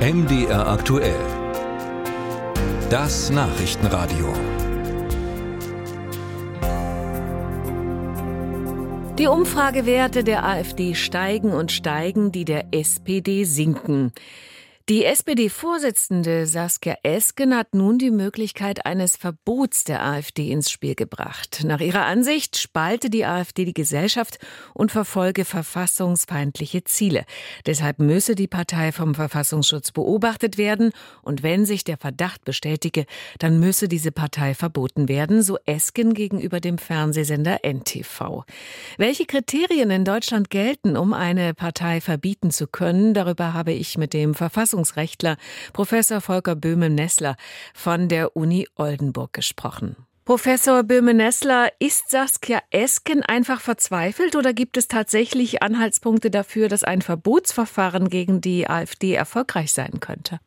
MDR aktuell. Das Nachrichtenradio. Die Umfragewerte der AfD steigen und steigen, die der SPD sinken. Die SPD-Vorsitzende Saskia Esken hat nun die Möglichkeit eines Verbots der AfD ins Spiel gebracht. Nach ihrer Ansicht spalte die AfD die Gesellschaft und verfolge verfassungsfeindliche Ziele. Deshalb müsse die Partei vom Verfassungsschutz beobachtet werden und wenn sich der Verdacht bestätige, dann müsse diese Partei verboten werden, so Esken gegenüber dem Fernsehsender NTV. Welche Kriterien in Deutschland gelten, um eine Partei verbieten zu können, darüber habe ich mit dem Verfassungsschutz Verfassungsrechtler Professor Volker Böhme-Nessler von der Uni Oldenburg gesprochen. Professor Böhme-Nessler, ist Saskia Esken einfach verzweifelt oder gibt es tatsächlich Anhaltspunkte dafür, dass ein Verbotsverfahren gegen die AfD erfolgreich sein könnte?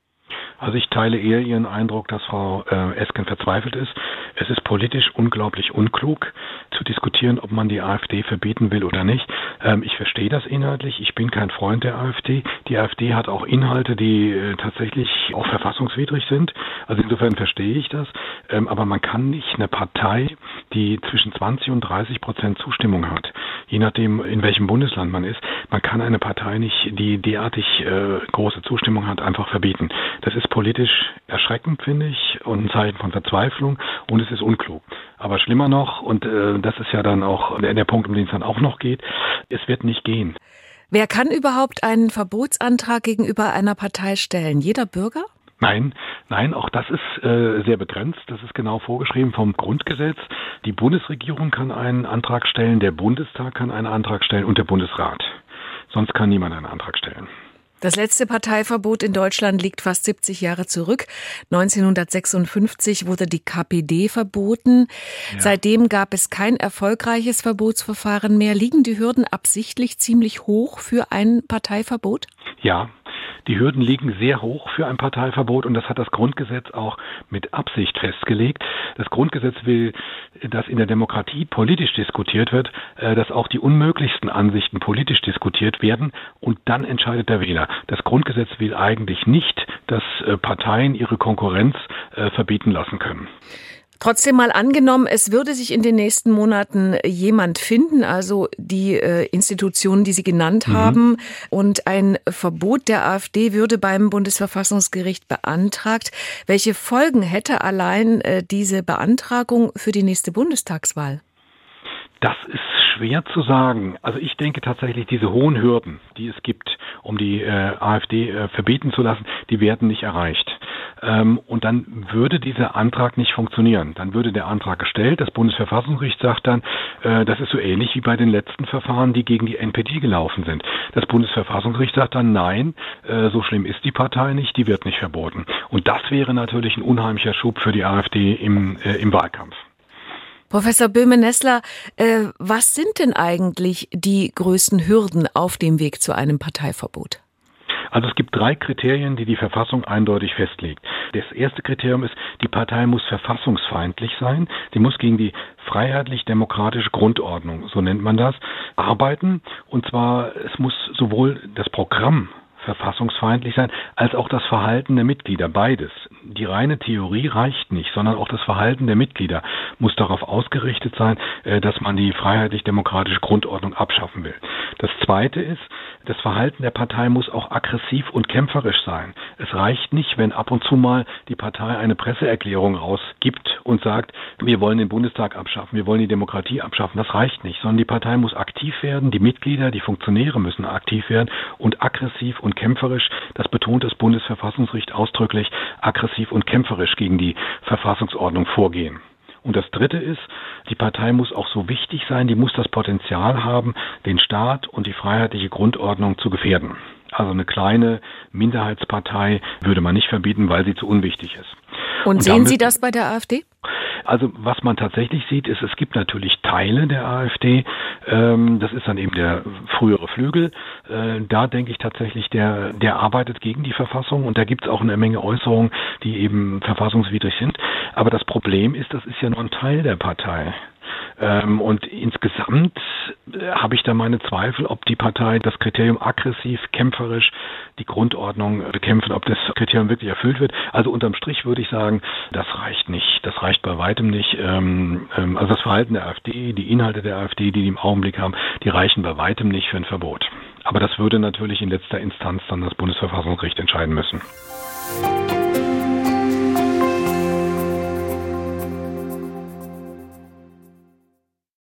Also ich teile eher Ihren Eindruck, dass Frau äh, Esken verzweifelt ist. Es ist politisch unglaublich unklug zu diskutieren, ob man die AfD verbieten will oder nicht. Ähm, ich verstehe das inhaltlich. Ich bin kein Freund der AfD. Die AfD hat auch Inhalte, die äh, tatsächlich auch verfassungswidrig sind. Also insofern verstehe ich das. Ähm, aber man kann nicht eine Partei, die zwischen 20 und 30 Prozent Zustimmung hat, je nachdem, in welchem Bundesland man ist, man kann eine Partei nicht, die derartig äh, große Zustimmung hat, einfach verbieten. Das ist politisch erschreckend, finde ich, und ein Zeichen von Verzweiflung und es ist unklug. Aber schlimmer noch, und äh, das ist ja dann auch der, der Punkt, um den es dann auch noch geht, es wird nicht gehen. Wer kann überhaupt einen Verbotsantrag gegenüber einer Partei stellen? Jeder Bürger? Nein, nein, auch das ist äh, sehr begrenzt. Das ist genau vorgeschrieben vom Grundgesetz. Die Bundesregierung kann einen Antrag stellen, der Bundestag kann einen Antrag stellen und der Bundesrat. Sonst kann niemand einen Antrag stellen. Das letzte Parteiverbot in Deutschland liegt fast 70 Jahre zurück. 1956 wurde die KPD verboten. Ja. Seitdem gab es kein erfolgreiches Verbotsverfahren mehr. Liegen die Hürden absichtlich ziemlich hoch für ein Parteiverbot? Ja, die Hürden liegen sehr hoch für ein Parteiverbot und das hat das Grundgesetz auch mit Absicht festgelegt. Das Grundgesetz will, dass in der Demokratie politisch diskutiert wird, äh, dass auch die unmöglichsten Ansichten politisch diskutiert werden und dann entscheidet der Wähler. Das Grundgesetz will eigentlich nicht, dass äh, Parteien ihre Konkurrenz äh, verbieten lassen können. Trotzdem mal angenommen, es würde sich in den nächsten Monaten jemand finden, also die äh, Institutionen, die Sie genannt mhm. haben, und ein Verbot der AfD würde beim Bundesverfassungsgericht beantragt. Welche Folgen hätte allein äh, diese Beantragung für die nächste Bundestagswahl? Das ist schwer zu sagen. Also ich denke tatsächlich, diese hohen Hürden, die es gibt, um die äh, AfD äh, verbieten zu lassen, die werden nicht erreicht. Ähm, und dann würde dieser Antrag nicht funktionieren. Dann würde der Antrag gestellt, das Bundesverfassungsgericht sagt dann, äh, das ist so ähnlich wie bei den letzten Verfahren, die gegen die NPD gelaufen sind. Das Bundesverfassungsgericht sagt dann, nein, äh, so schlimm ist die Partei nicht, die wird nicht verboten. Und das wäre natürlich ein unheimlicher Schub für die AfD im, äh, im Wahlkampf. Professor Böhme-Nessler, äh, was sind denn eigentlich die größten Hürden auf dem Weg zu einem Parteiverbot? Also es gibt drei Kriterien, die die Verfassung eindeutig festlegt. Das erste Kriterium ist, die Partei muss verfassungsfeindlich sein. Die muss gegen die freiheitlich-demokratische Grundordnung, so nennt man das, arbeiten. Und zwar, es muss sowohl das Programm verfassungsfeindlich sein, als auch das Verhalten der Mitglieder, beides. Die reine Theorie reicht nicht, sondern auch das Verhalten der Mitglieder muss darauf ausgerichtet sein, äh, dass man die freiheitlich-demokratische Grundordnung abschaffen will. Das Zweite ist, das Verhalten der Partei muss auch aggressiv und kämpferisch sein. Es reicht nicht, wenn ab und zu mal die Partei eine Presseerklärung rausgibt und sagt, wir wollen den Bundestag abschaffen, wir wollen die Demokratie abschaffen. Das reicht nicht, sondern die Partei muss aktiv werden, die Mitglieder, die Funktionäre müssen aktiv werden und aggressiv und kämpferisch, das betont das Bundesverfassungsgericht ausdrücklich, aggressiv und kämpferisch gegen die Verfassungsordnung vorgehen. Und das Dritte ist, die Partei muss auch so wichtig sein, die muss das Potenzial haben, den Staat und die freiheitliche Grundordnung zu gefährden. Also eine kleine Minderheitspartei würde man nicht verbieten, weil sie zu unwichtig ist. Und, und sehen Sie das bei der AfD? Also was man tatsächlich sieht, ist, es gibt natürlich Teile der AfD, ähm, das ist dann eben der frühere Flügel. Äh, da denke ich tatsächlich, der, der arbeitet gegen die Verfassung und da gibt es auch eine Menge Äußerungen, die eben verfassungswidrig sind. Aber das Problem ist, das ist ja nur ein Teil der Partei. Ähm, und insgesamt äh, habe ich da meine Zweifel, ob die Partei das Kriterium aggressiv, kämpferisch, die Grundordnung bekämpfen, ob das Kriterium wirklich erfüllt wird. Also unterm Strich würde ich sagen, das reicht nicht. Das reicht bei weitem nicht. Ähm, ähm, also das Verhalten der AfD, die Inhalte der AfD, die die im Augenblick haben, die reichen bei weitem nicht für ein Verbot. Aber das würde natürlich in letzter Instanz dann das Bundesverfassungsgericht entscheiden müssen.